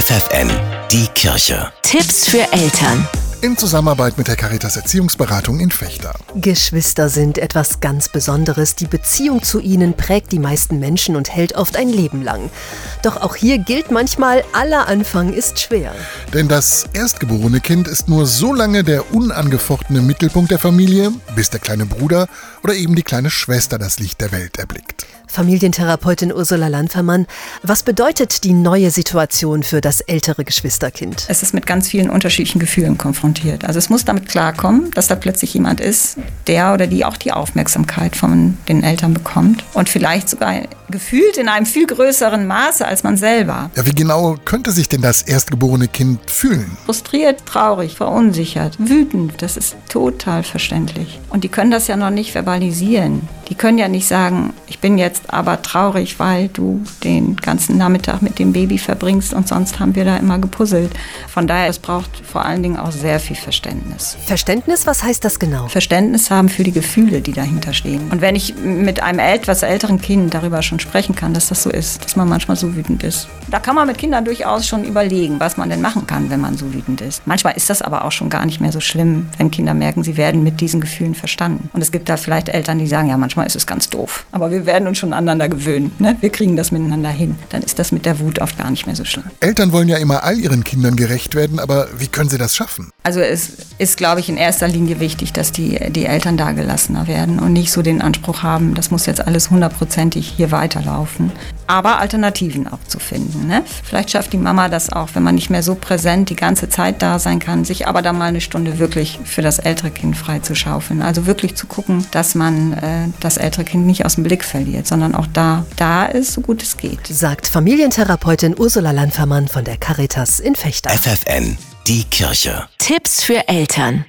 FFN, die Kirche. Tipps für Eltern. In Zusammenarbeit mit der Caritas Erziehungsberatung in Fechter. Geschwister sind etwas ganz Besonderes. Die Beziehung zu ihnen prägt die meisten Menschen und hält oft ein Leben lang. Doch auch hier gilt manchmal, aller Anfang ist schwer. Denn das erstgeborene Kind ist nur so lange der unangefochtene Mittelpunkt der Familie, bis der kleine Bruder oder eben die kleine Schwester das Licht der Welt erblickt. Familientherapeutin Ursula Landfermann, was bedeutet die neue Situation für das ältere Geschwisterkind? Es ist mit ganz vielen unterschiedlichen Gefühlen konfrontiert. Also es muss damit klarkommen, dass da plötzlich jemand ist, der oder die auch die Aufmerksamkeit von den Eltern bekommt und vielleicht sogar gefühlt in einem viel größeren Maße als man selber. Ja, wie genau könnte sich denn das erstgeborene Kind fühlen? Frustriert, traurig, verunsichert, wütend, das ist total verständlich. Und die können das ja noch nicht verbalisieren. Die können ja nicht sagen, ich bin jetzt aber traurig, weil du den ganzen Nachmittag mit dem Baby verbringst und sonst haben wir da immer gepuzzelt. Von daher, es braucht vor allen Dingen auch sehr viel Verständnis. Verständnis, was heißt das genau? Verständnis haben für die Gefühle, die dahinter stehen. Und wenn ich mit einem etwas älteren Kind darüber schon sprechen kann, dass das so ist, dass man manchmal so wütend ist. Da kann man mit Kindern durchaus schon überlegen, was man denn machen kann, wenn man so wütend ist. Manchmal ist das aber auch schon gar nicht mehr so schlimm, wenn Kinder merken, sie werden mit diesen Gefühlen verstanden. Und es gibt da vielleicht Eltern, die sagen, ja, manchmal ist es ganz doof. Aber wir werden uns schon aneinander gewöhnen. Ne? Wir kriegen das miteinander hin. Dann ist das mit der Wut oft gar nicht mehr so schlimm. Eltern wollen ja immer all ihren Kindern gerecht werden, aber wie können sie das schaffen? Also es ist, glaube ich, in erster Linie wichtig, dass die, die Eltern da gelassener werden und nicht so den Anspruch haben, das muss jetzt alles hundertprozentig hier weiterlaufen. Aber Alternativen auch zu finden. Ne? Vielleicht schafft die Mama das auch, wenn man nicht mehr so präsent die ganze Zeit da sein kann, sich aber dann mal eine Stunde wirklich für das ältere Kind freizuschaufeln. Also wirklich zu gucken, dass man äh, das ältere Kind nicht aus dem Blick verliert, sondern auch da, da ist, so gut es geht. Sagt Familientherapeutin Ursula Landfermann von der Caritas in Fechter. FFN, die Kirche. Tipps für Eltern.